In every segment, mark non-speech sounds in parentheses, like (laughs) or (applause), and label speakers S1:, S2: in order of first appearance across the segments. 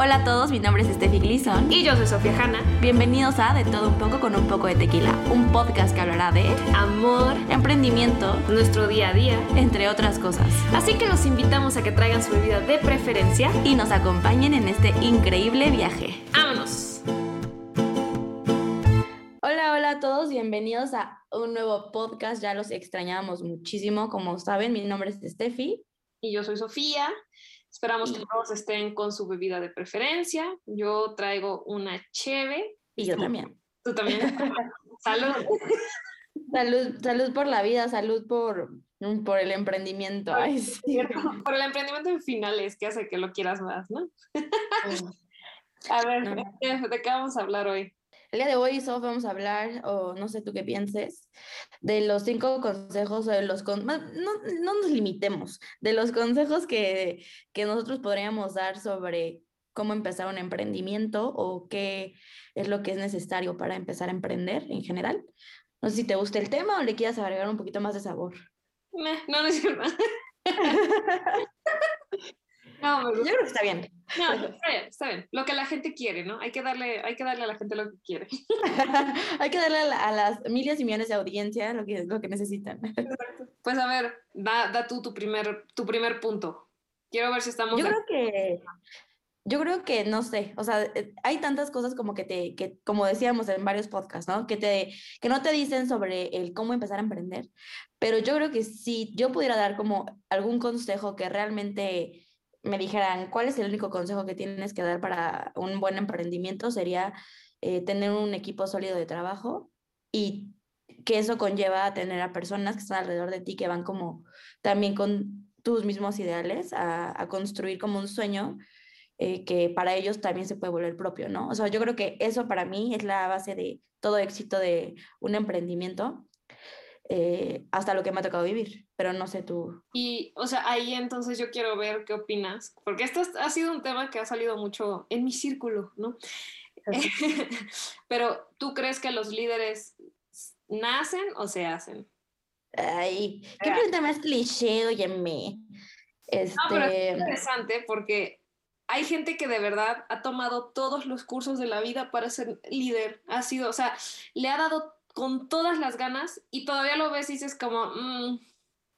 S1: Hola a todos, mi nombre es Steffi Gleason.
S2: Y yo soy Sofía Hanna.
S1: Bienvenidos a De Todo Un Poco con un poco de tequila, un podcast que hablará de
S2: amor,
S1: emprendimiento,
S2: nuestro día a día,
S1: entre otras cosas.
S2: Así que los invitamos a que traigan su bebida de preferencia
S1: y nos acompañen en este increíble viaje.
S2: ¡Vámonos!
S1: Hola, hola a todos, bienvenidos a un nuevo podcast. Ya los extrañábamos muchísimo, como saben, mi nombre es Steffi.
S2: Y yo soy Sofía. Esperamos que todos estén con su bebida de preferencia. Yo traigo una cheve.
S1: Y yo también.
S2: Tú también. (laughs) salud.
S1: Salud, salud por la vida, salud por, mm, por el emprendimiento.
S2: Por el emprendimiento en finales, que hace que lo quieras más, ¿no? (laughs) a ver, ¿de qué vamos a hablar hoy?
S1: El día de hoy, Sof, vamos a hablar, o no sé tú qué pienses, de los cinco consejos, o de los no, no nos limitemos, de los consejos que, que nosotros podríamos dar sobre cómo empezar un emprendimiento o qué es lo que es necesario para empezar a emprender en general. No sé si te gusta el tema o le quieras agregar un poquito más de sabor.
S2: no, no es cierto. (laughs) (laughs)
S1: No, Yo creo que está bien.
S2: No, (laughs) está bien, está bien. Lo que la gente quiere, ¿no? Hay que darle, hay que darle a la gente lo que quiere. (laughs)
S1: hay que darle a, las miles y millones de audiencia lo que, lo que necesitan.
S2: Pues a ver, da, da tú tu primer, tu primer punto. Quiero ver si estamos...
S1: Yo creo que... Yo creo que, no sé, o sea, eh, hay tantas cosas como que te, que, como decíamos en varios podcasts, ¿no? Que, te, que no te dicen sobre el cómo empezar a emprender, pero yo creo que si yo pudiera dar como algún consejo que realmente me dijeran cuál es el único consejo que tienes que dar para un buen emprendimiento, sería eh, tener un equipo sólido de trabajo y que eso conlleva a tener a personas que están alrededor de ti que van como también con tus mismos ideales a, construir como un sueño eh, que para ellos también se puede volver propio, ¿no? O sea, yo creo que eso para mí es la base de todo éxito de un emprendimiento eh, hasta lo que me ha tocado vivir, pero no sé tú.
S2: Y, o sea, ahí entonces yo quiero ver qué opinas, porque esto ha sido un tema que ha salido mucho en mi círculo, ¿no? (laughs) pero tú crees que los líderes nacen o se hacen?
S1: Ay, qué pregunta más cliché, óyeme.
S2: Este... No, pero es interesante porque hay gente que de verdad ha tomado todos los cursos de la vida para ser líder. Ha sido, o sea, le ha dado con todas las ganas y todavía lo ves y dices como, mm,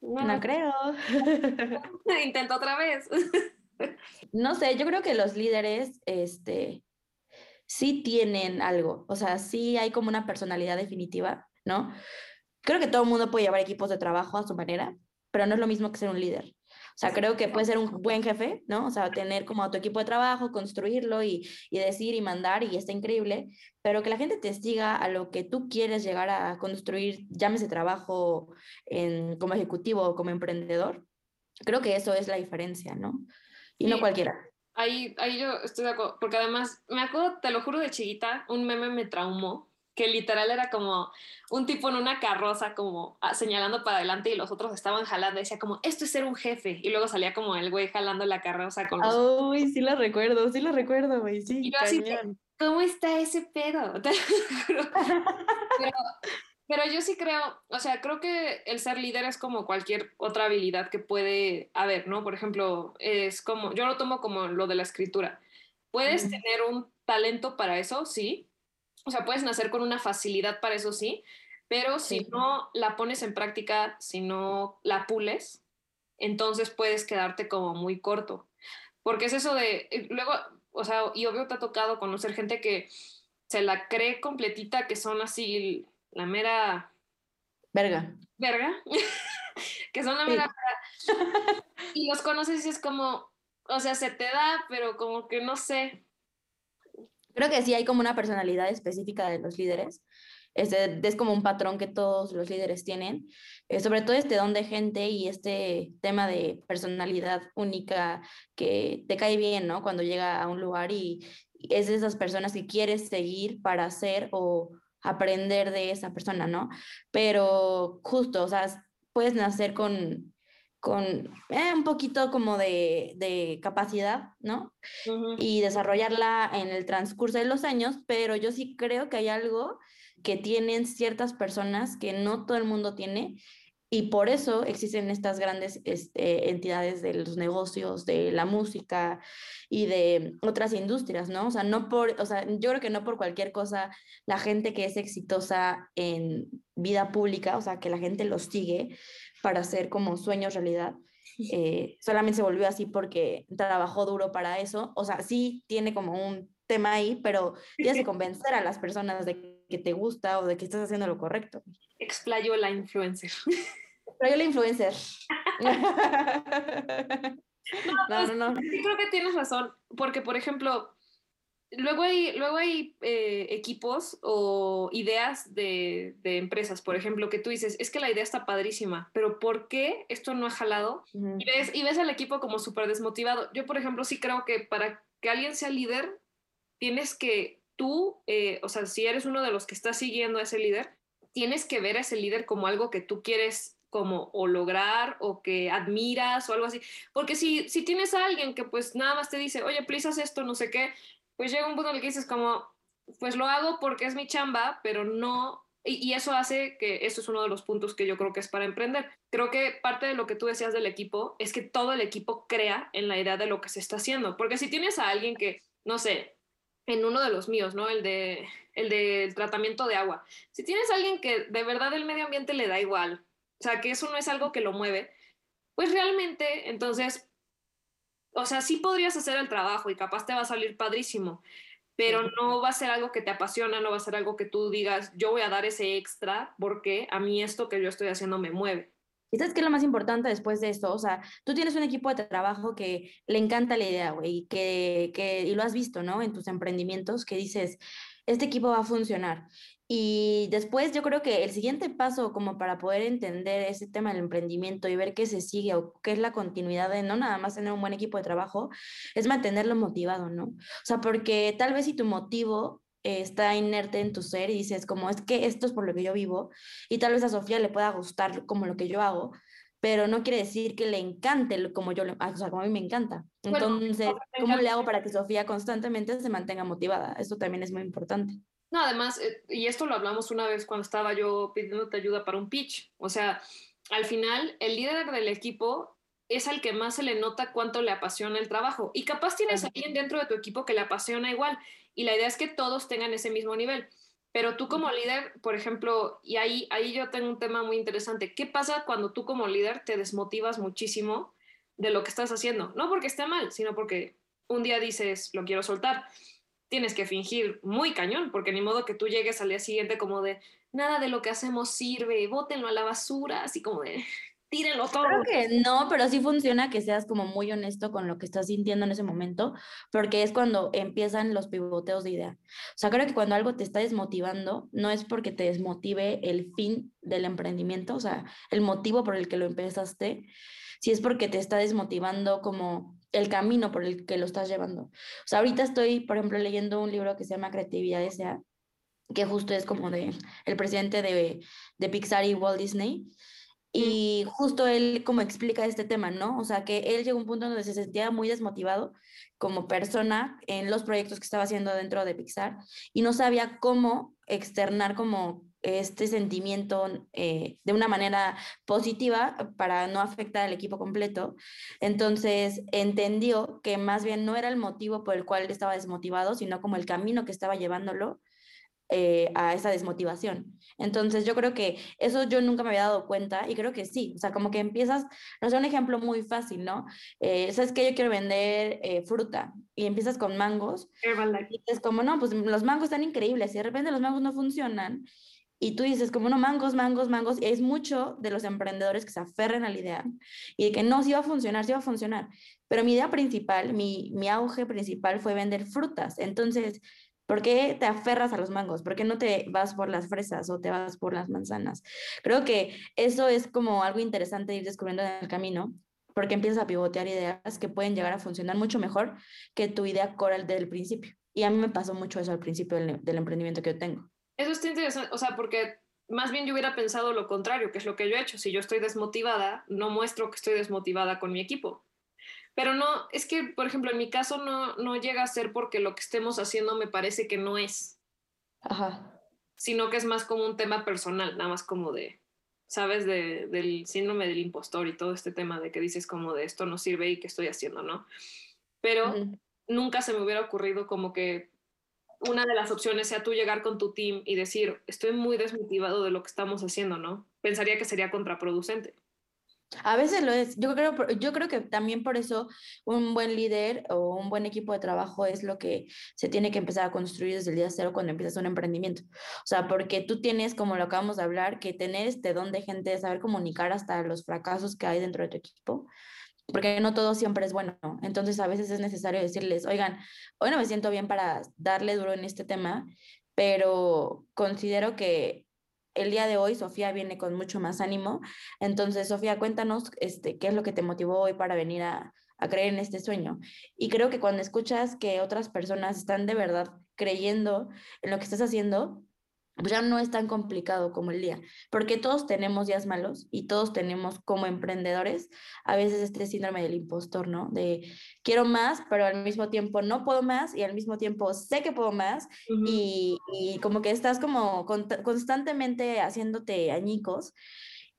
S1: no, creo. (laughs)
S2: Intento otra vez. (laughs)
S1: no sé, yo creo que los líderes, este, sí tienen algo, o sea, sí hay como una personalidad definitiva, ¿no? Creo que todo el mundo puede llevar equipos de trabajo a su manera, pero no es lo mismo que ser un líder. O sea, creo que puede ser un buen jefe, ¿no? O sea, tener como a tu equipo de trabajo, construirlo y, y decir y mandar y está increíble, pero que la gente te siga a lo que tú quieres llegar a construir, llámese trabajo en, como ejecutivo o como emprendedor, creo que eso es la diferencia, ¿no? Y no cualquiera.
S2: Ahí, ahí yo estoy de acuerdo, porque además, me acuerdo, te lo juro de chiquita, un meme me traumó que literal era como un tipo en una carroza como ah, señalando para adelante y los otros estaban jalando, decía como, esto es ser un jefe, y luego salía como el güey jalando la carroza con los...
S1: Uy, sí lo recuerdo, sí lo recuerdo, güey, sí.
S2: Y yo así, ¿cómo está ese pedo? (laughs) (laughs) pero, pero yo sí creo, o sea, creo que el ser líder es como cualquier otra habilidad que puede haber, ¿no? Por ejemplo, es como, yo lo tomo como lo de la escritura. Puedes tener un talento para eso, sí, o sea, puedes nacer con una facilidad para eso, sí, pero si no la pones en práctica, si no la pules, entonces puedes quedarte como muy corto. Porque es eso de, eh, luego, o sea, y obvio te ha tocado conocer gente que se la cree completita, que son así la mera...
S1: Verga.
S2: Verga. (laughs) que son la mera... y los conoces y es como, o sea, se te da, pero como que no sé,
S1: Creo que sí hay como una personalidad específica de los líderes. Es, es como un patrón que todos los líderes tienen, eh, sobre todo este don de gente y este tema de personalidad única que te cae bien, ¿no? Cuando llega a un lugar y, es de esas personas que quieres seguir para hacer o aprender de esa persona, ¿no? Pero justo, o sea, puedes nacer con con eh, un poquito como de, de capacidad, ¿no? Y desarrollarla en el transcurso de los años, pero yo sí creo que hay algo que tienen ciertas personas que no todo el mundo tiene Y por eso existen estas grandes este, entidades de los negocios, de la música y de otras industrias, ¿no? O sea, no por, o sea, yo creo que no por cualquier cosa la gente que es exitosa en vida pública, o sea, que la gente los sigue para hacer como sueños realidad, (laughs) eh, solamente se volvió así porque trabajó duro para eso. O sea, sí tiene como un tema ahí, pero tienes que (laughs) convencer a las personas de que te gusta o de que estás haciendo lo correcto.
S2: Explayó la influencer.
S1: Explayó la influencer. (laughs)
S2: no, no, no. Sí creo que tienes razón, porque por ejemplo, luego hay, luego hay eh, equipos o ideas de, de, empresas, por ejemplo, que tú dices, es que la idea está padrísima, pero ¿por qué esto no ha jalado? y, ves, y ves al equipo como súper desmotivado. Yo, por ejemplo, sí creo que para que alguien sea líder, tienes que tú, eh, o sea, si eres uno de los que está siguiendo a ese líder, tienes que ver a ese líder como algo que tú quieres como o lograr o que admiras o algo así. Porque si, si tienes a alguien que pues nada más te dice, oye, please haz esto, no sé qué, pues llega un punto en el que dices como, pues lo hago porque es mi chamba, pero no, y, eso hace que eso es uno de los puntos que yo creo que es para emprender. Creo que parte de lo que tú decías del equipo es que todo el equipo crea en la idea de lo que se está haciendo, porque si tienes a alguien que, no sé, en uno de los míos, ¿no? El de el del tratamiento de agua. Si tienes alguien que de verdad el medio ambiente le da igual, o sea, que eso no es algo que lo mueve, pues realmente, entonces o sea, sí podrías hacer el trabajo y capaz te va a salir padrísimo, pero no va a ser algo que te apasiona, no va a ser algo que tú digas, yo voy a dar ese extra porque a mí esto que yo estoy haciendo me mueve.
S1: ¿Y sabes qué es lo más importante después de esto? O sea, tú tienes un equipo de trabajo que le encanta la idea, güey, y que, que, y lo has visto, ¿no? En tus emprendimientos, que dices, este equipo va a funcionar. Y después yo creo que el siguiente paso como para poder entender ese tema del emprendimiento y ver qué se sigue o qué es la continuidad de no nada más tener un buen equipo de trabajo, es mantenerlo motivado, ¿no? O sea, porque tal vez si tu motivo está inerte en tu ser y dices como es que esto es por lo que yo vivo y tal vez a Sofía le pueda gustar como lo que yo hago, pero no quiere decir que le encante como yo, o sea, como a mí me encanta. Entonces, ¿cómo le hago para que Sofía constantemente se mantenga motivada? Eso también es muy importante.
S2: No, además, eh, y esto lo hablamos una vez cuando estaba yo pidiéndote ayuda para un pitch. O sea, al final, el líder del equipo es al que más se le nota cuánto le apasiona el trabajo. Y capaz tienes a alguien dentro de tu equipo que le apasiona igual. Y la idea es que todos tengan ese mismo nivel. Pero tú como líder, por ejemplo, y ahí, ahí yo tengo un tema muy interesante. ¿Qué pasa cuando tú como líder te desmotivas muchísimo de lo que estás haciendo? No porque esté mal, sino porque un día dices, lo quiero soltar tienes que fingir muy cañón, porque ni modo que tú llegues al día siguiente como de nada de lo que hacemos sirve, bótenlo a la basura, así como de (laughs) tírenlo todo.
S1: Creo que no, pero sí funciona que seas como muy honesto con lo que estás sintiendo en ese momento, porque es cuando empiezan los pivoteos de idea. O sea, creo que cuando algo te está desmotivando, no es porque te desmotive el fin del emprendimiento, o sea, el motivo por el que lo empezaste, si es porque te está desmotivando como el camino por el que lo estás llevando. O sea, ahorita estoy, por ejemplo, leyendo un libro que se llama Creatividad S.A., que justo es como de el presidente de, de Pixar y Walt Disney. Y justo él como explica este tema, ¿no? O sea, que él llegó a un punto donde se sentía muy desmotivado como persona en los proyectos que estaba haciendo dentro de Pixar y no sabía cómo externar como este sentimiento eh, de una manera positiva para no afectar al equipo completo. Entonces entendió que más bien no era el motivo por el cual estaba desmotivado, sino como el camino que estaba llevándolo eh, a esa desmotivación. Entonces yo creo que eso yo nunca me había dado cuenta y creo que sí, o sea, como que empiezas, no sé, un ejemplo muy fácil, ¿no? Eh, Sabes que yo quiero vender fruta y empiezas con mangos. Y es como, no, pues los mangos están increíbles y de repente los mangos no funcionan y tú dices, como no, mangos, mangos, mangos, y es mucho de los emprendedores que se aferran a la idea y que no, sí va a funcionar, sí va a funcionar. Pero mi idea principal, mi, mi auge principal fue vender frutas. Entonces, ¿por qué te aferras a los mangos? ¿Por qué no te vas por las fresas o te vas por las manzanas? Creo que eso es como algo interesante ir descubriendo en el camino, porque empiezas a pivotear ideas que pueden llegar a funcionar mucho mejor que tu idea coral del principio. Y a mí me pasó mucho eso al principio del emprendimiento que yo tengo.
S2: Eso está interesante, o sea, porque más bien yo hubiera pensado lo contrario, que es lo que yo he hecho. Si yo estoy desmotivada, no muestro que estoy desmotivada con mi equipo. Pero no, es que, por ejemplo, en mi caso no, no llega a ser porque lo que estemos haciendo me parece que no es.
S1: Ajá.
S2: Sino que es más como un tema personal, nada más como de, ¿sabes? De, del síndrome del impostor y todo este tema de que dices como de esto no sirve y qué estoy haciendo, ¿no? Pero nunca se me hubiera ocurrido como que una de las opciones sea tú llegar con tu team y decir, estoy muy desmotivado de lo que estamos haciendo, ¿no? Pensaría que sería contraproducente.
S1: A veces lo es. Yo creo, yo creo que también por eso un buen líder o un buen equipo de trabajo es lo que se tiene que empezar a construir desde el día cero cuando empiezas un emprendimiento. O sea, porque tú tienes, como lo acabamos de hablar, que tener este don de gente, saber comunicar hasta los fracasos que hay dentro de tu equipo porque no todo siempre es bueno. Entonces a veces es necesario decirles, oigan, hoy no me siento bien para darle duro en este tema, pero considero que el día de hoy Sofía viene con mucho más ánimo. Entonces, Sofía, cuéntanos este, qué es lo que te motivó hoy para venir a, a creer en este sueño. Y creo que cuando escuchas que otras personas están de verdad creyendo en lo que estás haciendo, pues ya no es tan complicado como el día, porque todos tenemos días malos y todos tenemos como emprendedores a veces este síndrome del impostor, ¿no? De quiero más, pero al mismo tiempo no puedo más y al mismo tiempo sé que puedo más y, y, como que estás como constantemente haciéndote añicos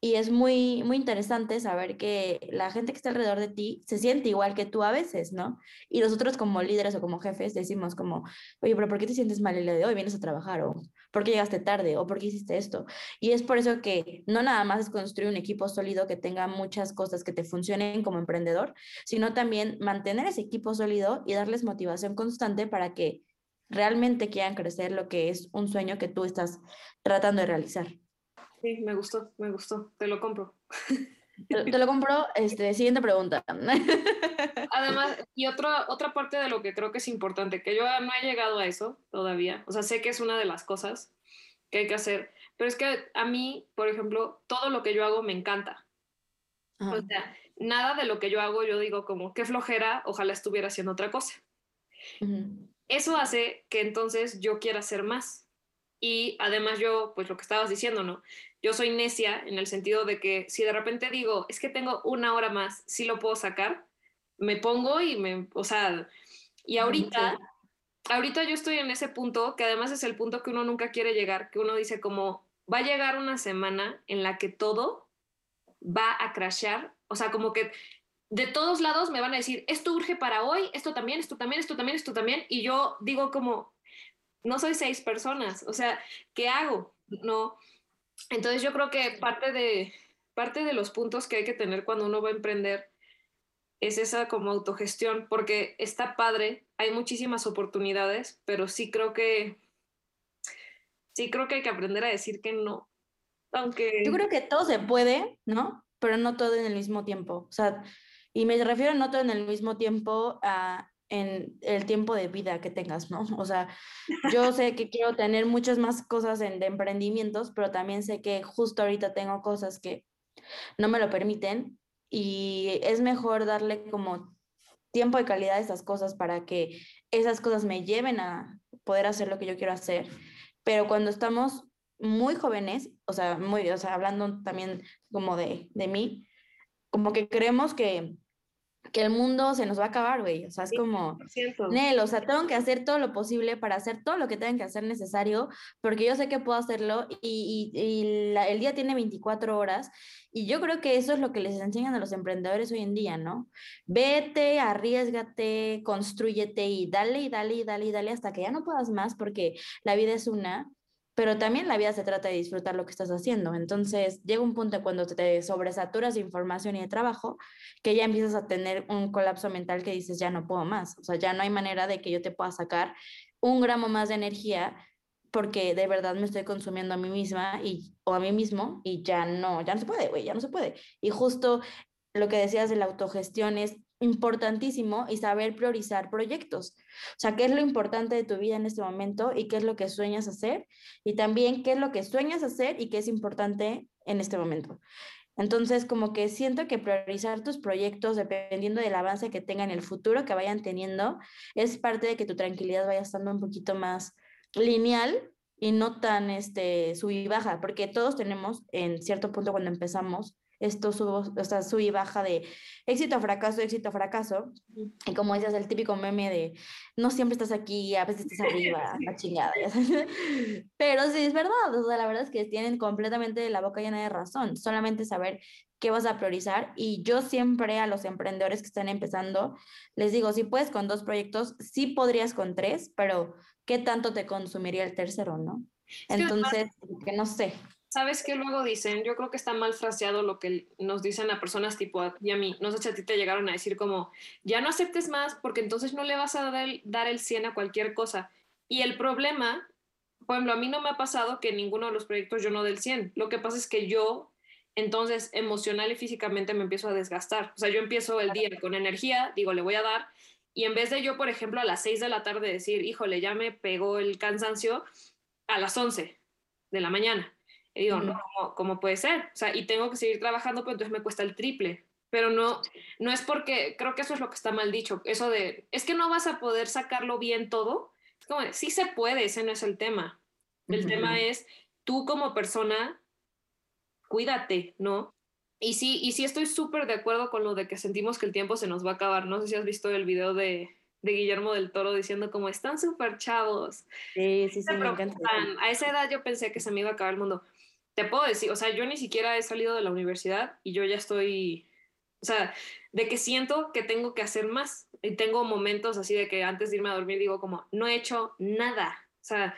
S1: y es muy, muy interesante saber que la gente que está alrededor de ti se siente igual que tú a veces, ¿no? Y nosotros como líderes o como jefes decimos como, oye, pero ¿por qué te sientes mal el día de hoy? ¿Vienes a trabajar? ¿O por qué llegaste tarde? ¿O por qué hiciste esto? Y es por eso que no nada más es construir un equipo sólido que tenga muchas cosas que te funcionen como emprendedor, sino también mantener ese equipo sólido y darles motivación constante para que realmente quieran crecer lo que es un sueño que tú estás tratando de realizar.
S2: Sí, me gustó, me gustó. Te lo compro.
S1: Te, lo compro. Este, siguiente pregunta. (laughs)
S2: Además, y otra, otra parte de lo que creo que es importante, que yo no he llegado a eso todavía. O sea, sé que es una de las cosas que hay que hacer, pero es que a mí, por ejemplo, todo lo que yo hago me encanta. O sea, nada de lo que yo hago yo digo como, qué flojera, ojalá estuviera haciendo otra cosa. Eso hace que entonces yo quiera hacer más. Y además yo, pues lo que estabas diciendo, ¿no? Yo soy necia en el sentido de que si de repente digo, es que tengo una hora más, sí lo puedo sacar, me pongo y me, o sea, y ahorita, ahorita yo estoy en ese punto, que además es el punto que uno nunca quiere llegar, que uno dice como, va a llegar una semana en la que todo va a crashear, o sea, como que de todos lados me van a decir, esto urge para hoy, esto también, esto también, esto también, esto también, y yo digo como, no soy seis personas, o sea, ¿qué hago? No, entonces yo creo que parte de, parte de los puntos que hay que tener cuando uno va a emprender es esa como autogestión, porque está padre, hay muchísimas oportunidades, pero sí creo que sí creo que hay que aprender a decir que no. Aunque
S1: yo creo que todo se puede, ¿no? Pero no todo en el mismo tiempo. O sea, y me refiero no todo en el mismo tiempo a en el tiempo de vida que tengas, ¿no? (laughs) O sea, yo sé que quiero tener muchas más cosas en, de emprendimientos, pero también sé que justo ahorita tengo cosas que no me lo permiten y es mejor darle como tiempo de calidad a esas cosas para que esas cosas me lleven a poder hacer lo que yo quiero hacer. Pero cuando estamos muy jóvenes, o sea, muy, o sea, hablando también como de, de mí, como que creemos que que el mundo se nos va a acabar, güey. O sea, es como, Nel, o sea, tengo que hacer todo lo posible para hacer todo lo que tenga que hacer necesario, porque yo sé que puedo hacerlo y, y, el día tiene 24 horas. Y yo creo que eso es lo que les enseñan a los emprendedores hoy en día, ¿no? Vete, arriesgate, construyete y dale y dale y dale y dale hasta que ya no puedas más, porque la vida es una pero también la vida se trata de disfrutar lo que estás haciendo. Entonces llega un punto cuando te sobresaturas de información y de trabajo que ya empiezas a tener un colapso mental que dices, ya no puedo más. O sea, ya no hay manera de que yo te pueda sacar un gramo más de energía porque de verdad me estoy consumiendo a mí misma y, o a mí mismo y ya no, ya no se puede, güey, ya no se puede. Y justo lo que decías de la autogestión es importantísimo y saber priorizar proyectos. O sea, qué es lo importante de tu vida en este momento y qué es lo que sueñas hacer y también qué es lo que sueñas hacer y qué es importante en este momento. Entonces, como que siento que priorizar tus proyectos dependiendo del avance que tengan en el futuro, que vayan teniendo, es parte de que tu tranquilidad vaya estando un poquito más lineal y no tan este, sub y baja, porque todos tenemos en cierto punto cuando empezamos esto sub, o sea, sub y baja de éxito, fracaso, éxito, fracaso. Y como dices, el típico meme de no siempre estás aquí, a veces estás arriba, (laughs) la chingada. (laughs) Pero sí, es verdad, o sea, la verdad es que tienen completamente la boca llena de razón, solamente saber qué vas a priorizar. Y yo siempre a los emprendedores que están empezando, les digo, si puedes con dos proyectos, sí podrías con tres, pero ¿qué tanto te consumiría el tercero, no? Entonces, que no sé.
S2: ¿Sabes qué luego dicen? Yo creo que está mal fraseado lo que nos dicen a personas tipo a ti a mí. No sé si a ti te llegaron a decir como, ya no aceptes más porque entonces no le vas a dar el, dar el 100 a cualquier cosa. Y el problema, por ejemplo, a mí no me ha pasado que ninguno de los proyectos yo no del 100. Lo que pasa es que yo, entonces, emocional y físicamente me empiezo a desgastar. O sea, yo empiezo el día con energía, digo, le voy a dar. Y en vez de yo, por ejemplo, a las 6 de la tarde decir, híjole, ya me pegó el cansancio, a las 11 de la mañana. Y digo, no, ¿cómo, puede ser? O sea, y tengo que seguir trabajando, pero entonces me cuesta el triple. Pero no, no es porque, creo que eso es lo que está mal dicho, eso de, es que no vas a poder sacarlo bien todo. Es como, sí se puede, ese no es el tema. El tema es, tú como persona, cuídate, ¿no? Y sí, y sí estoy súper de acuerdo con lo de que sentimos que el tiempo se nos va a acabar. No sé si has visto el video de, de Guillermo del Toro diciendo como están súper chavos.
S1: Sí, sí, sí, me encanta.
S2: A esa edad yo pensé que se me iba a acabar el mundo. Te puedo decir, o sea, yo ni siquiera he salido de la universidad y yo ya estoy, o sea, de que siento que tengo que hacer más. Y tengo momentos así de que antes de irme a dormir digo como, no he hecho nada. O sea,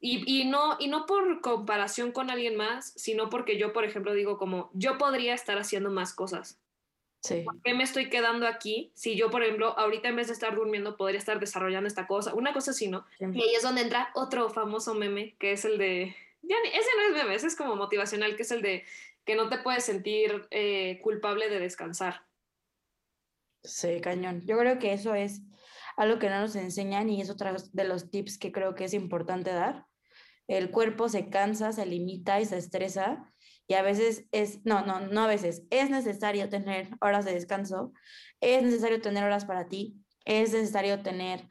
S2: y, y, no, y no por comparación con alguien más, sino porque yo, por ejemplo, digo como, yo podría estar haciendo más cosas. ¿Por qué me estoy quedando aquí? Si yo, por ejemplo, ahorita en vez de estar durmiendo, podría estar desarrollando esta cosa. Una cosa así, ¿no? Y ahí es donde entra otro famoso meme, que es el de... Ese no es meme, ese es como motivacional, que es el de que no te puedes sentir eh, culpable de descansar.
S1: Sí, cañón. Yo creo que eso es algo que no nos enseñan y es otro de los tips que creo que es importante dar. El cuerpo se cansa, se limita y se estresa y a veces es, no, no, no a veces, es necesario tener horas de descanso, es necesario tener horas para ti, es necesario tener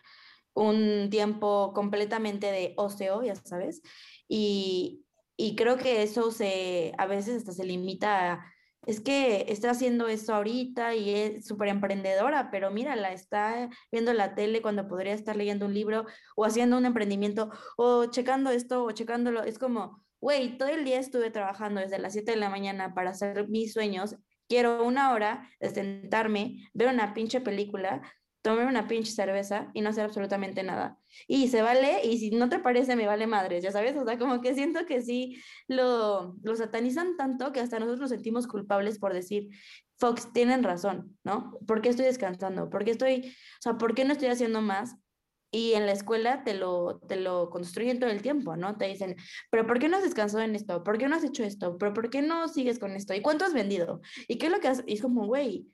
S1: un tiempo completamente de ocio, ya sabes, y, y creo que eso se, a veces hasta se limita a, es que está haciendo esto ahorita y es súper emprendedora, pero mírala, está viendo la tele cuando podría estar leyendo un libro o haciendo un emprendimiento o checando esto o checándolo, es como, güey, todo el día estuve trabajando desde las 7 de la mañana para hacer mis sueños, quiero una hora de sentarme, ver una pinche película, tomar una pinche cerveza y no hacer absolutamente nada. Y se vale, y si no te parece, me vale madres, ya sabes, o sea, como que siento que sí lo, lo satanizan tanto que hasta nosotros nos sentimos culpables por decir, Fox, tienen razón, ¿no? ¿Por qué estoy descansando? ¿Por qué estoy, o sea, por qué no estoy haciendo más? y en la escuela te lo, te lo construyen todo el tiempo, ¿no? Te dicen, pero ¿por qué no has descansado en esto? ¿Por qué no has hecho esto? ¿Pero por qué no sigues con esto? ¿Y cuánto has vendido? ¿Y qué es lo que has? Y es como, güey,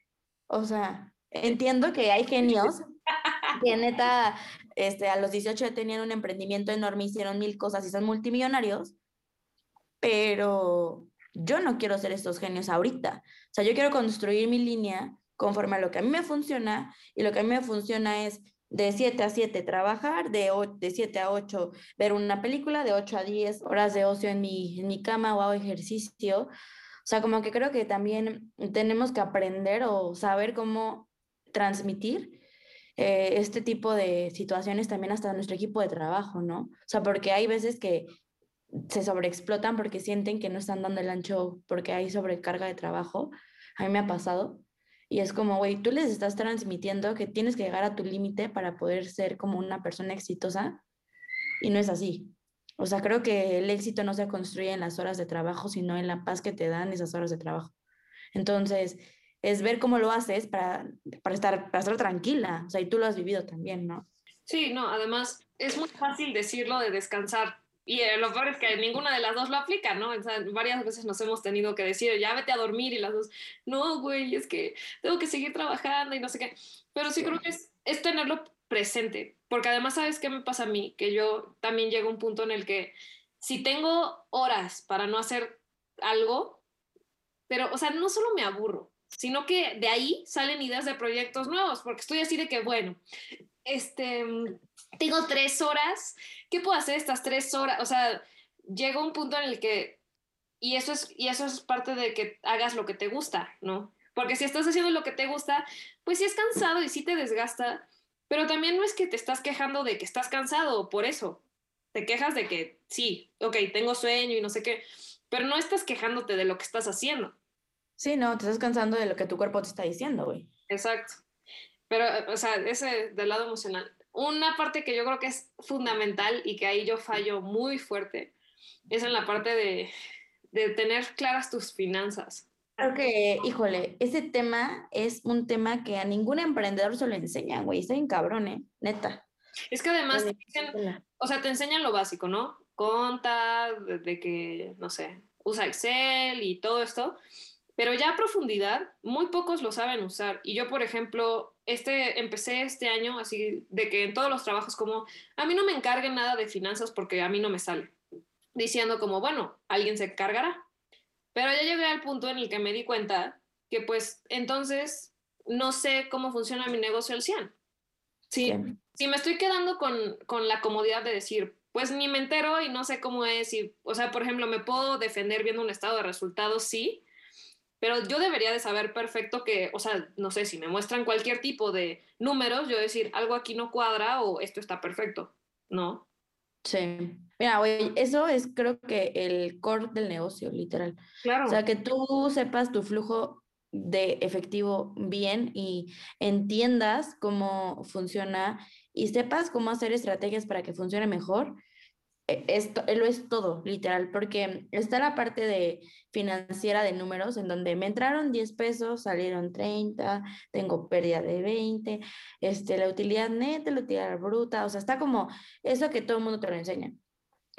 S1: o sea, entiendo que hay genios que neta, este, a los 18 ya tenían un emprendimiento enorme, hicieron mil cosas y son multimillonarios, pero yo no quiero ser estos genios ahorita. O sea, yo quiero construir mi línea conforme a lo que a mí me funciona y lo que a mí me funciona es de 7 a 7 trabajar, de, de 7 a 8 ver una película, de 8 a 10 horas de ocio en mi, en mi cama o hago ejercicio. O sea, como que creo que también tenemos que aprender o saber cómo transmitir eh, este tipo de situaciones también hasta nuestro equipo de trabajo, ¿no? O sea, porque hay veces que se sobreexplotan porque sienten que no están dando el ancho porque hay sobrecarga de trabajo. A mí me ha pasado y es como, güey, tú les estás transmitiendo que tienes que llegar a tu límite para poder ser como una persona exitosa y no es así. O sea, creo que el éxito no se construye en las horas de trabajo, sino en la paz que te dan esas horas de trabajo. Entonces, es ver cómo lo haces para, para, estar, para estar tranquila. O sea, y tú lo has vivido también, ¿no?
S2: Sí, no, además es muy fácil decirlo de descansar, y eh, lo peor es que ninguna de las dos lo aplica, ¿no? O sea, varias veces nos hemos tenido que decir, ya vete a dormir y las dos, no, güey, es que tengo que seguir trabajando y no sé qué. Pero sí, creo que es, es tenerlo presente, porque además, ¿sabes qué me pasa a mí? Que yo también llego a un punto en el que si tengo horas para no hacer algo, pero, o sea, no solo me aburro, sino que de ahí salen ideas de proyectos nuevos, porque estoy así de que, bueno, este, tengo tres horas, ¿qué puedo hacer estas tres horas? O sea, llega un punto en el que y eso es, y eso es parte de que hagas lo que te gusta, ¿no? Porque si estás haciendo lo que te gusta, pues sí es cansado y sí te desgasta, pero también no es que te estás quejando de que estás cansado por eso. Te quejas de que sí, ok, tengo sueño y no sé qué, pero no estás quejándote de lo que estás haciendo.
S1: Sí, no, te estás cansando de lo que tu cuerpo te está diciendo, güey.
S2: Exacto. Pero, o sea, ese del lado emocional. Una parte que yo creo que es fundamental y que ahí yo fallo muy fuerte es en la parte de, de tener claras tus finanzas.
S1: Creo que, híjole, ese tema es un tema que a ningún emprendedor se lo enseñan, güey. Está bien cabrón, ¿eh? Neta.
S2: Es que además, te dicen, o sea, te enseñan lo básico, ¿no? Conta, de, de, que, no sé, usa Excel y todo esto, pero ya a profundidad, muy pocos lo saben usar. Y yo, por ejemplo, este, empecé este año así de que en todos los trabajos como, a mí no me encarguen nada de finanzas porque a mí no me sale. Diciendo como, bueno, alguien se encargará pero ya llegué al punto en el que me di cuenta que pues entonces no sé cómo funciona mi negocio al 100. Si, si me estoy quedando con, con, la comodidad de decir, pues ni me entero y no sé cómo es, y, o sea, por ejemplo, me puedo defender viendo un estado de resultados, sí, pero yo debería de saber perfecto que, o sea, no sé, si me muestran cualquier tipo de números, yo decir, algo aquí no cuadra o esto está perfecto, ¿no?
S1: Sí. Mira, güey, eso es creo que el core del negocio, literal.
S2: Claro.
S1: O sea, que tú sepas tu flujo de efectivo bien y entiendas cómo funciona y sepas cómo hacer estrategias para que funcione mejor esto lo es todo, literal, porque está la parte de financiera de números en donde me entraron 10 pesos, salieron 30, tengo pérdida de 20, este, la utilidad neta, la utilidad bruta, o sea, está como eso que todo el mundo te lo enseña.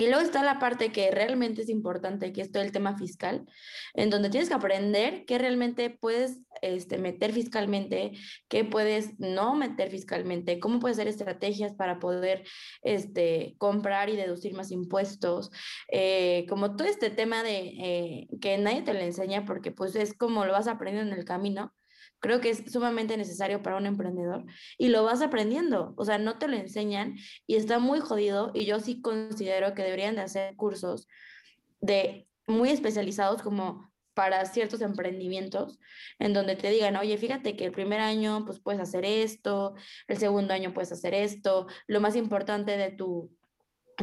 S1: Y luego está la parte que realmente es importante, que es todo el tema fiscal, en donde tienes que aprender qué realmente puedes este, meter fiscalmente, qué puedes no meter fiscalmente, cómo puedes hacer estrategias para poder este, comprar y deducir más impuestos, eh, como todo este tema de eh, que nadie te lo enseña porque pues es como lo vas aprendiendo en el camino Creo que es sumamente necesario para un emprendedor y lo vas aprendiendo, o sea, no te lo enseñan y está muy jodido y yo sí considero que deberían de hacer cursos de muy especializados como para ciertos emprendimientos en donde te digan, oye, fíjate que el primer año pues puedes hacer esto, el segundo año puedes hacer esto, lo más importante de tu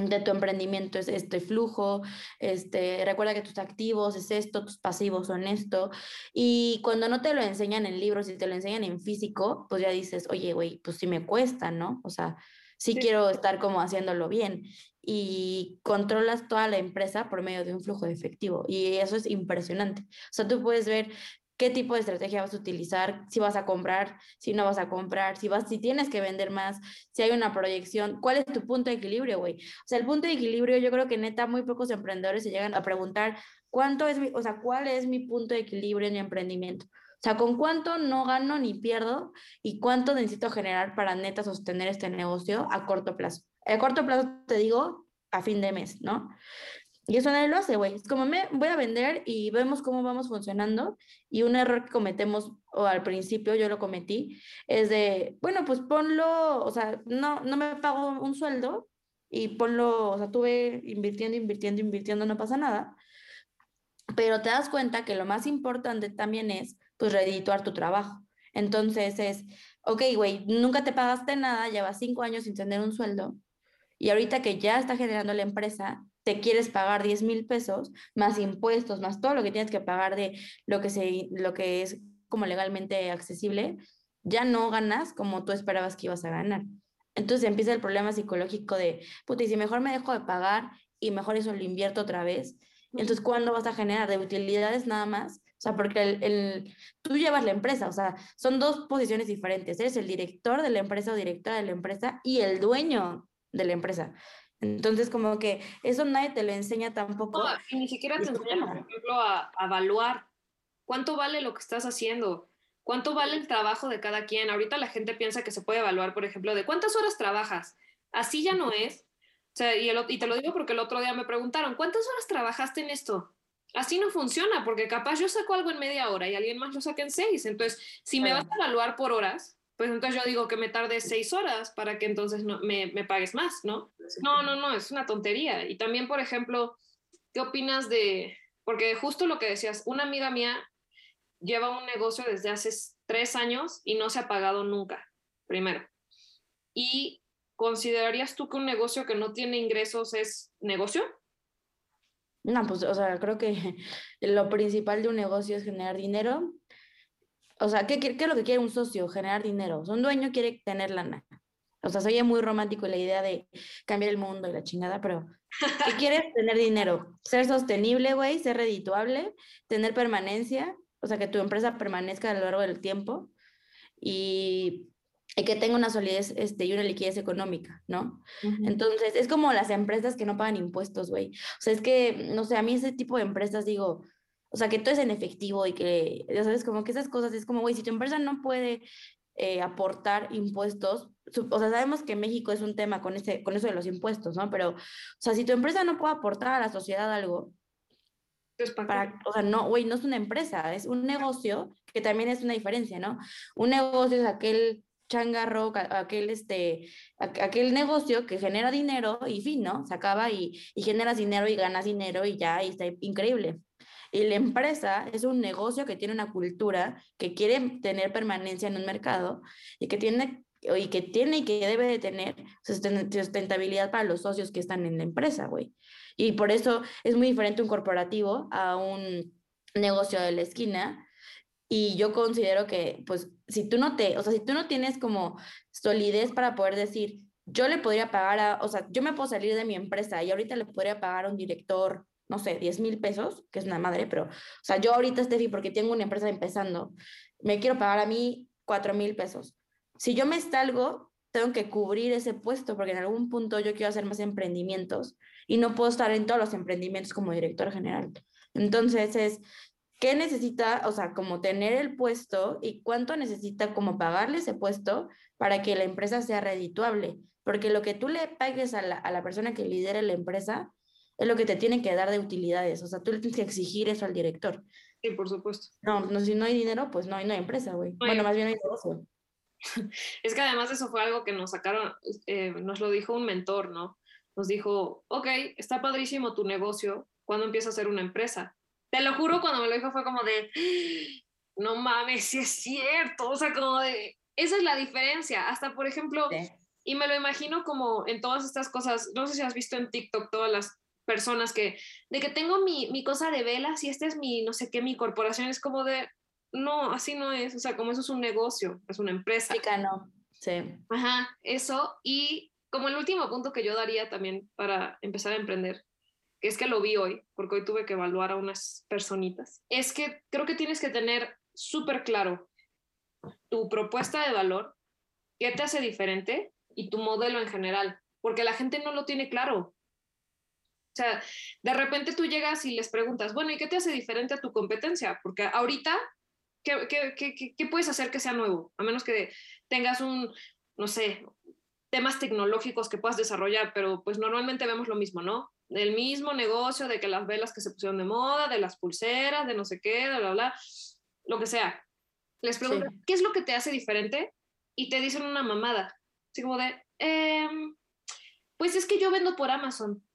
S1: de tu emprendimiento es este flujo, este, recuerda que tus activos es esto, tus pasivos son esto, y cuando no te lo enseñan en libros y te lo enseñan en físico, pues ya dices, oye, güey, pues sí me cuesta, ¿no? O sea, sí, sí, quiero estar como haciéndolo bien, y controlas toda la empresa por medio de un flujo de efectivo, y eso es impresionante. O sea, tú puedes ver qué tipo de estrategia vas a utilizar, si vas a comprar, si no vas a comprar, si vas, si tienes que vender más, si hay una proyección, cuál es tu punto de equilibrio, güey. O sea, el punto de equilibrio, yo creo que neta muy pocos emprendedores se llegan a preguntar cuánto es mi, o sea, cuál es mi punto de equilibrio en mi emprendimiento. O sea, con cuánto no gano ni pierdo y cuánto necesito generar para neta sostener este negocio a corto plazo. A corto plazo te digo a fin de mes, ¿no? Y eso nadie lo hace, güey. Es como me voy a vender y vemos cómo vamos funcionando. Y un error que cometemos, o al principio yo lo cometí, es de, bueno, pues ponlo, o sea, no, no me pago un sueldo y ponlo, o sea, tuve invirtiendo, invirtiendo, invirtiendo, no pasa nada. Pero te das cuenta que lo más importante también es, pues, redituar tu trabajo. Entonces es, ok, güey, nunca te pagaste nada, llevas cinco años sin tener un sueldo. Y ahorita que ya está generando la empresa, te quieres pagar 10 mil pesos, más impuestos, más todo lo que tienes que pagar de lo que, se, lo que es como legalmente accesible, ya no ganas como tú esperabas que ibas a ganar. Entonces empieza el problema psicológico de, puta, y si mejor me dejo de pagar y mejor eso lo invierto otra vez, entonces ¿cuándo vas a generar de utilidades nada más? O sea, porque el, el, tú llevas la empresa, o sea, son dos posiciones diferentes. Eres el director de la empresa o directora de la empresa y el dueño de la empresa. Entonces, como que eso nadie te lo enseña tampoco.
S2: No, y ni siquiera te enseñan, por ejemplo, a, a, evaluar cuánto vale lo que estás haciendo, cuánto vale el trabajo de cada quien. Ahorita la gente piensa que se puede evaluar, por ejemplo, de cuántas horas trabajas. Así ya no es. O sea, y, el, y te lo digo porque el otro día me preguntaron, ¿cuántas horas trabajaste en esto? Así no funciona, porque capaz yo saco algo en media hora y alguien más lo saca en seis. Entonces, si me vas a evaluar por horas, pues entonces yo digo que me tarde seis horas para que entonces no, me, me, pagues más, ¿no? No, no, no, es una tontería. Y también, por ejemplo, ¿qué opinas de, porque justo lo que decías, una amiga mía lleva un negocio desde hace tres años y no se ha pagado nunca, primero. ¿Y considerarías tú que un negocio que no tiene ingresos es negocio?
S1: No, pues, o sea, creo que (laughs) lo principal de un negocio es generar dinero. O sea, ¿qué, qué, es lo que quiere un socio? Generar dinero. un dueño quiere tener lana. O sea, soy muy romántico la idea de cambiar el mundo y la chingada, pero ¿qué (laughs) quieres? tener dinero. Ser sostenible, güey, ser redituable, tener permanencia, o sea, que tu empresa permanezca a lo largo del tiempo y, y que tenga una solidez este, y una liquidez económica, ¿no? Entonces, es como las empresas que no pagan impuestos, güey. O sea, es que, no sé, a mí ese tipo de empresas digo, o sea, que todo es en efectivo y que, ya sabes, como que esas cosas es como, güey, si tu empresa no puede eh, aportar impuestos, o sea, sabemos que México es un tema con, ese, con eso de los impuestos, ¿no? Pero, o sea, si tu empresa no puede aportar a la sociedad algo, pues, para, o sea, no, güey, no es una empresa, es un negocio que también es una diferencia, ¿no? Un negocio es aquel changarro, aquel, este, aquel negocio que genera dinero y fin, ¿no? Se acaba y, y generas dinero y ganas dinero y ya, y está increíble. Y la empresa es un negocio que tiene una cultura, que quiere tener permanencia en un mercado y que tiene y que tiene y que debe de tener sustentabilidad para los socios que están en la empresa, güey. Y por eso es muy diferente un corporativo a un negocio de la esquina. Y yo considero que, pues, si tú no te, o sea, si tú no tienes como solidez para poder decir, yo le podría pagar a, o sea, yo me puedo salir de mi empresa y ahorita le podría pagar a un director, no sé, 10 mil pesos, que es una madre, pero, o sea, yo ahorita, Steffi, porque tengo una empresa empezando, me quiero pagar a mí 4 mil pesos. Si yo me salgo, tengo que cubrir ese puesto porque en algún punto yo quiero hacer más emprendimientos y no puedo estar en todos los emprendimientos como director general. Entonces es, ¿qué necesita, o sea, como tener el puesto y cuánto necesita como pagarle ese puesto para que la empresa sea redituable? Porque lo que tú le pagues a la, a la persona que lidera la empresa es lo que te tiene que dar de utilidades. O sea, tú le tienes que exigir eso al director.
S2: Sí, por supuesto.
S1: No, no si no hay dinero, pues no hay, no hay empresa, güey. bueno, más bien hay negocio. (laughs)
S2: Es que además eso fue algo que nos sacaron, eh, nos lo dijo un mentor, ¿no? Nos dijo, ok, está padrísimo tu negocio, ¿cuándo empieza a ser una empresa? Te lo juro, cuando me lo dijo fue como de, no mames, si es cierto, o sea, como de, esa es la diferencia. Hasta, por ejemplo, y me lo imagino como en todas estas cosas, no sé si has visto en TikTok todas las personas que, de que tengo mi, mi cosa de velas y esta es mi, no sé qué, mi corporación, es como de, no, así no es, o sea, como eso es un negocio, es una empresa.
S1: no, sí.
S2: Ajá, eso. Y como el último punto que yo daría también para empezar a emprender, que es que lo vi hoy, porque hoy tuve que evaluar a unas personitas, es que creo que tienes que tener súper claro tu propuesta de valor, qué te hace diferente y tu modelo en general, porque la gente no lo tiene claro. O sea, de repente tú llegas y les preguntas, bueno, ¿y qué te hace diferente a tu competencia? Porque ahorita ¿qué, puedes hacer que sea nuevo? A menos que tengas un, no sé, temas tecnológicos que puedas desarrollar, pero pues normalmente vemos lo mismo, ¿no? El mismo negocio de que las velas que se pusieron de moda, de las pulseras, de no sé qué, de bla, bla, lo que sea. Les pregunto, ¿qué es lo que te hace diferente? Y te dicen una mamada. Así como de, em, pues es que yo vendo por Amazon.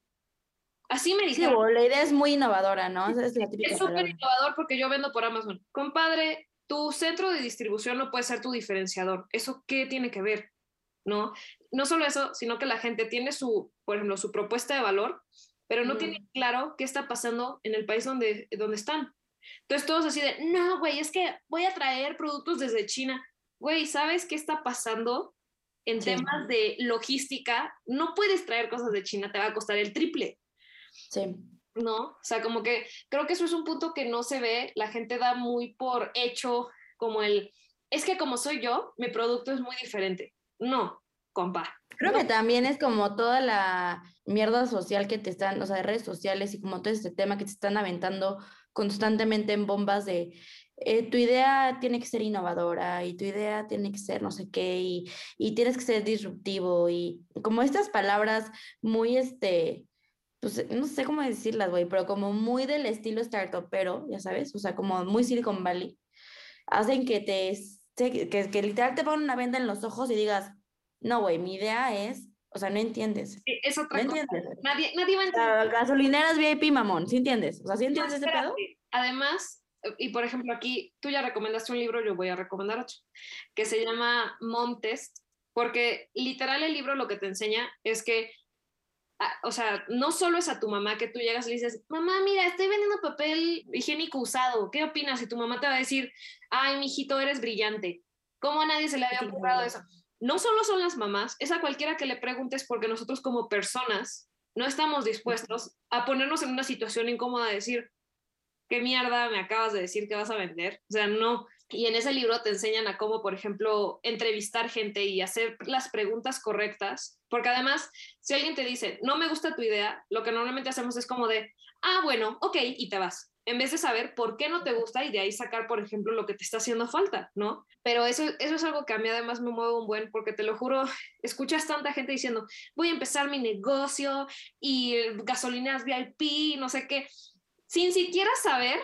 S2: Así me dijeron.
S1: Sí, la idea es muy innovadora, ¿no?
S2: Es, súper innovador porque yo vendo por Amazon. Compadre, tu centro de distribución no puede ser tu diferenciador. ¿Eso qué tiene que ver? ¿No? No solo eso, sino que la gente tiene su, por ejemplo, su propuesta de valor, pero no tiene claro qué está pasando en el país donde, donde están. Entonces todos así de, no, güey, es que voy a traer productos desde China. Güey, ¿sabes qué está pasando en temas de logística? No puedes traer cosas de China, te va a costar el triple.
S1: Sí.
S2: ¿No? O sea, como que creo que eso es un punto que no se ve, la gente da muy por hecho como el, es que como soy yo, mi producto es muy diferente. No, compa.
S1: Creo que también es como toda la mierda social que te están, o sea, de redes sociales y como todo este tema que te están aventando constantemente en bombas de eh, tu idea tiene que ser innovadora y tu idea tiene que ser no sé qué y, y tienes que ser disruptivo y como estas palabras muy, este, pues no sé cómo decirlas, güey, pero como muy del estilo startup, pero ya sabes, o sea, como muy Silicon Valley, hacen que te, que, que literal te pongan una venda en los ojos y digas, no, güey, mi idea es O sea, no entiendes.
S2: Es otra
S1: ¿No
S2: cosa.
S1: entiendes?
S2: Nadie, nadie va a entender.
S1: La gasolineras VIP, mamón, ¿sí entiendes? O sea, ¿sí entiendes ese pedo?
S2: Además, y por ejemplo aquí, tú ya recomendaste un libro, yo voy a recomendar otro, que se llama Mom Test, porque literal el libro lo que te enseña es que, ah, o sea, no solo es a tu mamá que tú llegas y le dices, mamá, mira, estoy vendiendo papel higiénico usado, ¿qué opinas? Y tu mamá te va a decir, ay, mijito, eres brillante. ¿Cómo a nadie se le había ocurrido eso? No solo son las mamás, es a cualquiera que le preguntes porque nosotros como personas no estamos dispuestos a ponernos en una situación incómoda de decir, ¿qué mierda me acabas de decir que vas a vender? O sea, no. Y en ese libro te enseñan a cómo, por ejemplo, entrevistar gente y hacer las preguntas correctas, porque además, si alguien te dice, no me gusta tu idea, lo que normalmente hacemos es como de, ah, bueno, ok, y te vas. En vez de saber por qué no te gusta y de ahí sacar, por ejemplo, lo que te está haciendo falta, ¿no? Pero eso, eso es algo que a mí además me mueve un buen, porque te lo juro, (laughs) escuchas tanta gente diciendo, voy a empezar mi negocio y gasolineras VIP, no sé qué, sin siquiera saber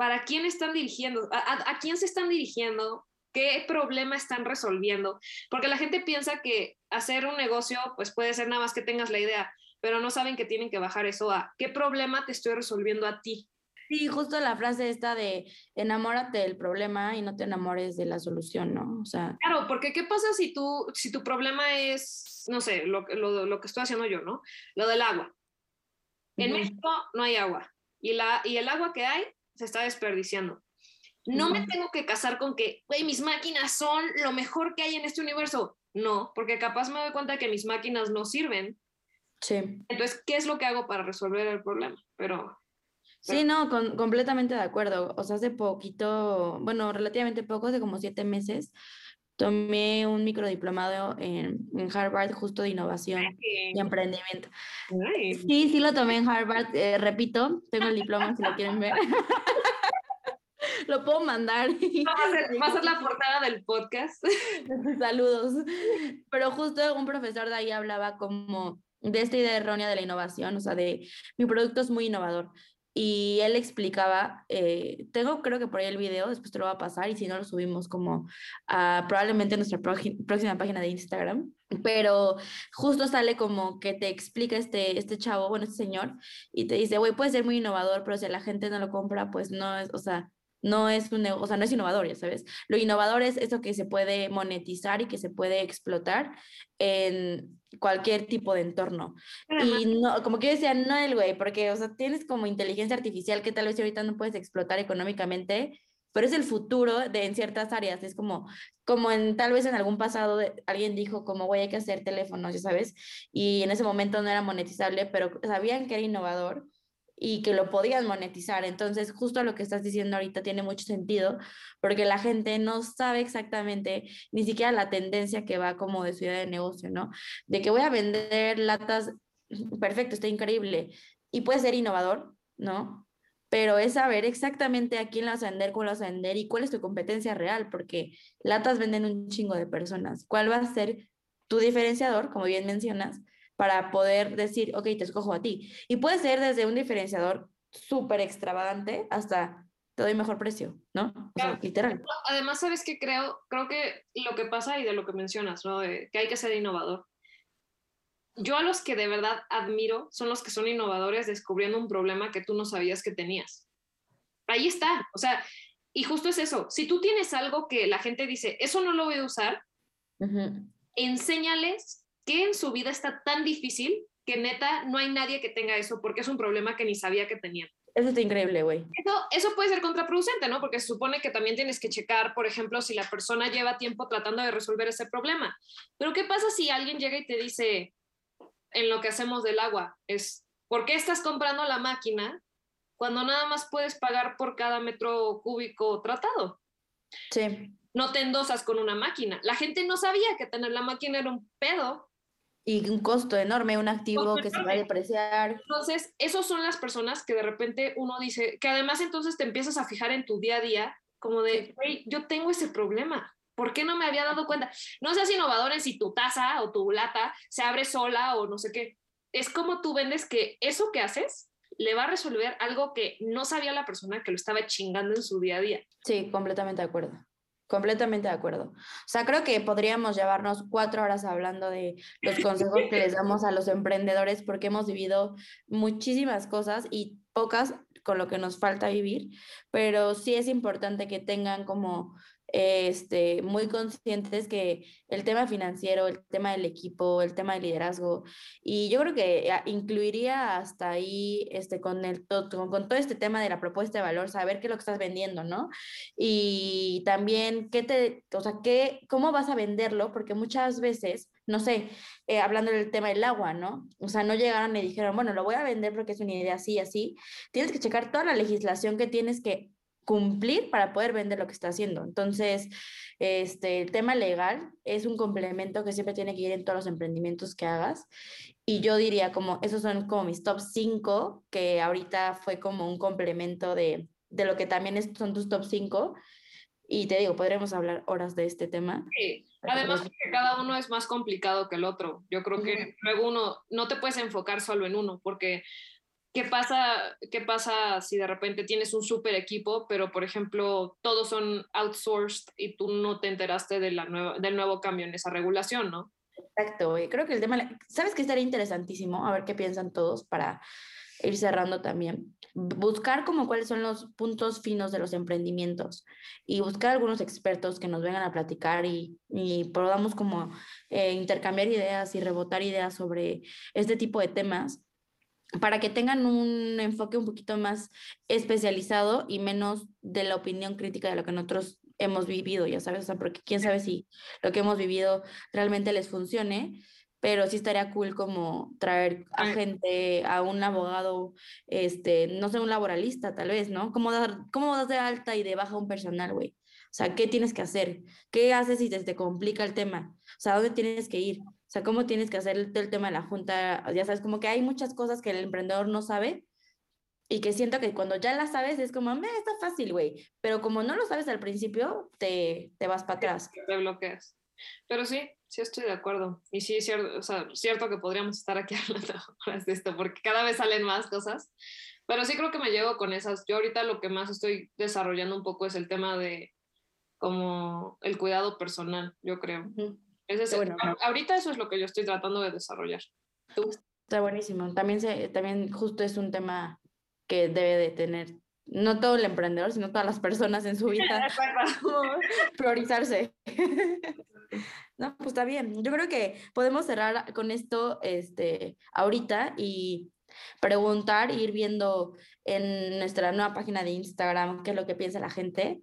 S2: para quién están dirigiendo, a, a- a quién se están dirigiendo, qué problema están resolviendo, porque la gente piensa que hacer un negocio pues puede ser nada más que tengas la idea, pero no saben que tienen que bajar eso a qué problema te estoy resolviendo a ti.
S1: Sí, justo la frase esta de enamórate del problema y no te enamores de la solución, ¿no? O sea,
S2: Claro, porque ¿qué pasa si, tú, si tu problema es, no sé, lo, que- lo, lo que estoy haciendo yo, ¿no? Lo del agua. En
S1: Ujú.
S2: México no hay agua y, la, y el agua que hay se está desperdiciando. No me tengo que casar con que, güey, mis máquinas son lo mejor que hay en este universo. No, porque capaz me doy cuenta que mis máquinas no sirven.
S1: sí.
S2: Entonces, ¿qué es lo que hago para resolver el problema? Pero,
S1: Sí, no, con- completamente de acuerdo. O sea, hace poquito, bueno, relativamente poco, hace como siete meses, tomé un microdiplomado en, en Harvard justo de innovación y emprendimiento.
S2: ay,
S1: Sí, sí lo tomé en Harvard, eh, repito, tengo el diploma si lo quieren ver. (laughs) Lo puedo mandar. y-
S2: va a ser, va a ser la (laughs) portada del podcast. (laughs)
S1: Saludos. Pero justo un profesor de ahí hablaba como de esta idea errónea de la innovación, o sea, de mi producto es muy innovador. Y él explicaba, eh, tengo creo que por ahí el video, después te lo va a pasar y si no lo subimos como probablemente nuestra progi- próxima página de Instagram, pero justo sale como que te explica este, este chavo, bueno, este señor, y te dice, güey, puede ser muy innovador, pero si la gente no lo compra, pues no es, o sea, no es un, o sea, no es innovador, ya sabes. Lo innovador es eso que se puede monetizar y que se puede explotar en cualquier tipo de entorno.
S2: Además,
S1: Y no, como que yo decía, no el güey, porque, o sea, tienes como inteligencia artificial que tal vez ahorita no puedes explotar económicamente, pero es el futuro de en ciertas áreas. Es como, como en tal vez en algún pasado de- alguien dijo como, güey, hay que hacer teléfonos, ya sabes, y en ese momento no era monetizable, pero sabían que era innovador y que lo podían monetizar. Entonces, justo lo que estás diciendo ahorita tiene mucho sentido, porque la gente no sabe exactamente ni siquiera la tendencia que va como de su de negocio, ¿no? De que voy a vender latas, (laughs) perfecto, está increíble, y puede ser innovador, ¿no? Pero es saber exactamente a quién la vas a vender, cómo la vas a vender y cuál es tu competencia real, porque latas venden un chingo de personas. ¿Cuál va a ser tu diferenciador, como bien mencionas, para poder decir, ok, te escojo a ti? Y puede ser desde un diferenciador súper extravagante hasta te doy mejor precio, ¿no? O sea,
S2: Claro.
S1: literal.
S2: además, ¿sabes qué creo? Creo que lo que pasa y de lo que mencionas, ¿no? De que hay que ser innovador. Yo a los que de verdad admiro son los que son innovadores descubriendo un problema que tú no sabías que tenías. Ahí está, o sea, y justo es eso. Si tú tienes algo que la gente dice, eso no lo voy a usar,
S1: Ujú.
S2: enséñales que en su vida está tan difícil que neta no hay nadie que tenga eso porque es un problema que ni sabía que tenían.
S1: Eso está increíble, güey.
S2: Eso, eso puede ser contraproducente, ¿no? Porque se supone que también tienes que checar, por ejemplo, si la persona lleva tiempo tratando de resolver ese problema. Pero ¿qué pasa si alguien llega y te dice, en lo que hacemos del agua, es, ¿por qué estás comprando la máquina cuando nada más puedes pagar por cada metro cúbico tratado?
S1: Sí.
S2: No te endosas con una máquina. La gente no sabía que tener la máquina era un pedo.
S1: Y un costo enorme, un activo que se va a depreciar.
S2: Entonces, esos son las personas que de repente uno dice, que además entonces te empiezas a fijar en tu día a día, como de, "Güey, yo tengo ese problema. ¿Por qué no me había dado cuenta? No seas innovador en si tu taza o tu lata se abre sola o no sé qué. Es como tú vendes que eso que haces le va a resolver algo que no sabía la persona que lo estaba chingando en su día a día.
S1: Sí, completamente de acuerdo. Completamente de acuerdo. O sea, creo que podríamos llevarnos cuatro horas hablando de los consejos que les damos a los emprendedores porque hemos vivido muchísimas cosas y pocas con lo que nos falta vivir, pero sí es importante que tengan como este, muy conscientes que el tema financiero, el tema del equipo, el tema del liderazgo, y yo creo que ah, incluiría hasta ahí este, con, el, con, con todo este tema de la propuesta de valor, saber qué es lo que estás vendiendo, ¿no? Y también qué te, o sea, qué, cómo vas a venderlo, porque muchas veces, no sé, eh, hablando del tema del agua, ¿no? O sea, no llegaron y dijeron, bueno, lo voy a vender porque es una idea así, así. Tienes que checar toda la legislación que tienes que cumplir para poder vender lo que está haciendo. Entonces, este, el tema legal es un complemento que siempre tiene que ir en todos los emprendimientos que hagas. Y yo diría como, esos son como mis top 5, que ahorita fue como un complemento de, de lo que también son tus top 5. Y te digo, podremos hablar horas de este tema.
S2: Sí, además que cada uno es más complicado que el otro. Yo creo que luego uno, no te puedes enfocar solo en uno, porque ¿Qué pasa, ¿Qué pasa si de repente tienes un super equipo, pero por ejemplo todos son outsourced y tú no te enteraste de la nueva, del nuevo cambio en esa regulación, ¿no?
S1: Exacto, y creo que el tema, ¿sabes qué estaría interesantísimo? A ver qué piensan todos para ir cerrando también. Buscar como cuáles son los puntos finos de los emprendimientos y buscar algunos expertos que nos vengan a platicar y, y podamos como eh, intercambiar ideas y rebotar ideas sobre este tipo de temas para que tengan un enfoque un poquito más especializado y menos de la opinión crítica de lo que nosotros hemos vivido, ya sabes, o sea, porque quién sabe si lo que hemos vivido realmente les funcione, pero sí estaría cool como traer a gente, a un abogado, este, no sé, un laboralista tal vez, ¿no? ¿Cómo, dar, cómo das de alta y de baja un personal, güey? O sea, ¿qué tienes que hacer? ¿Qué haces si te, te complica el tema? O sea, ¿dónde tienes que ir? O sea, cómo tienes que hacer el, tema de la junta, ya sabes, como que hay muchas cosas que el emprendedor no sabe y que siento que cuando ya las sabes es como, me está fácil, güey, pero como no lo sabes al principio, te, te vas para atrás.
S2: Te bloqueas. Pero sí, sí estoy de acuerdo. Y sí es cierto, o sea, cierto que podríamos estar aquí (laughs) hablando de esto, porque cada vez salen más cosas. Pero sí creo que me llevo con esas. Yo ahorita lo que más estoy desarrollando un poco es el tema de como el cuidado personal, yo creo bueno, ahorita eso es lo que yo estoy tratando de desarrollar.
S1: Está buenísimo. También, se, también justo es un tema que debe de tener no todo el emprendedor, sino todas las personas en su (laughs) vida. (laughs) priorizarse. (laughs) no, pues está bien. Yo creo que podemos cerrar con esto este, ahorita y preguntar, ir viendo en nuestra nueva página de Instagram qué es lo que piensa la gente,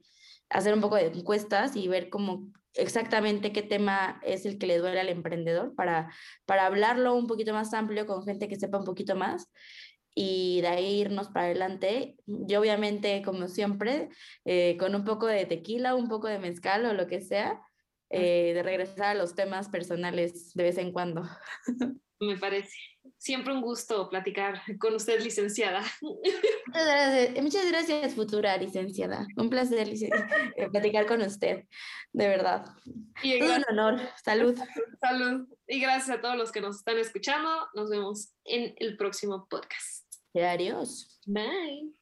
S1: hacer un poco de encuestas y ver cómo exactamente qué tema es el que le duele al emprendedor para, para hablarlo un poquito más amplio con gente que sepa un poquito más y de ahí irnos para adelante. Yo obviamente, como siempre, eh, con un poco de tequila, un poco de mezcal o lo que sea, eh, de regresar a los temas personales de vez en cuando. (laughs)
S2: Me parece. Siempre un gusto platicar con usted, licenciada.
S1: Muchas gracias, muchas gracias futura licenciada. Un placer eh, platicar con usted, de verdad. Y un honor. Salud.
S2: Salud. Y gracias a todos los que nos están escuchando. Nos vemos en el próximo podcast.
S1: Adiós.
S2: Bye.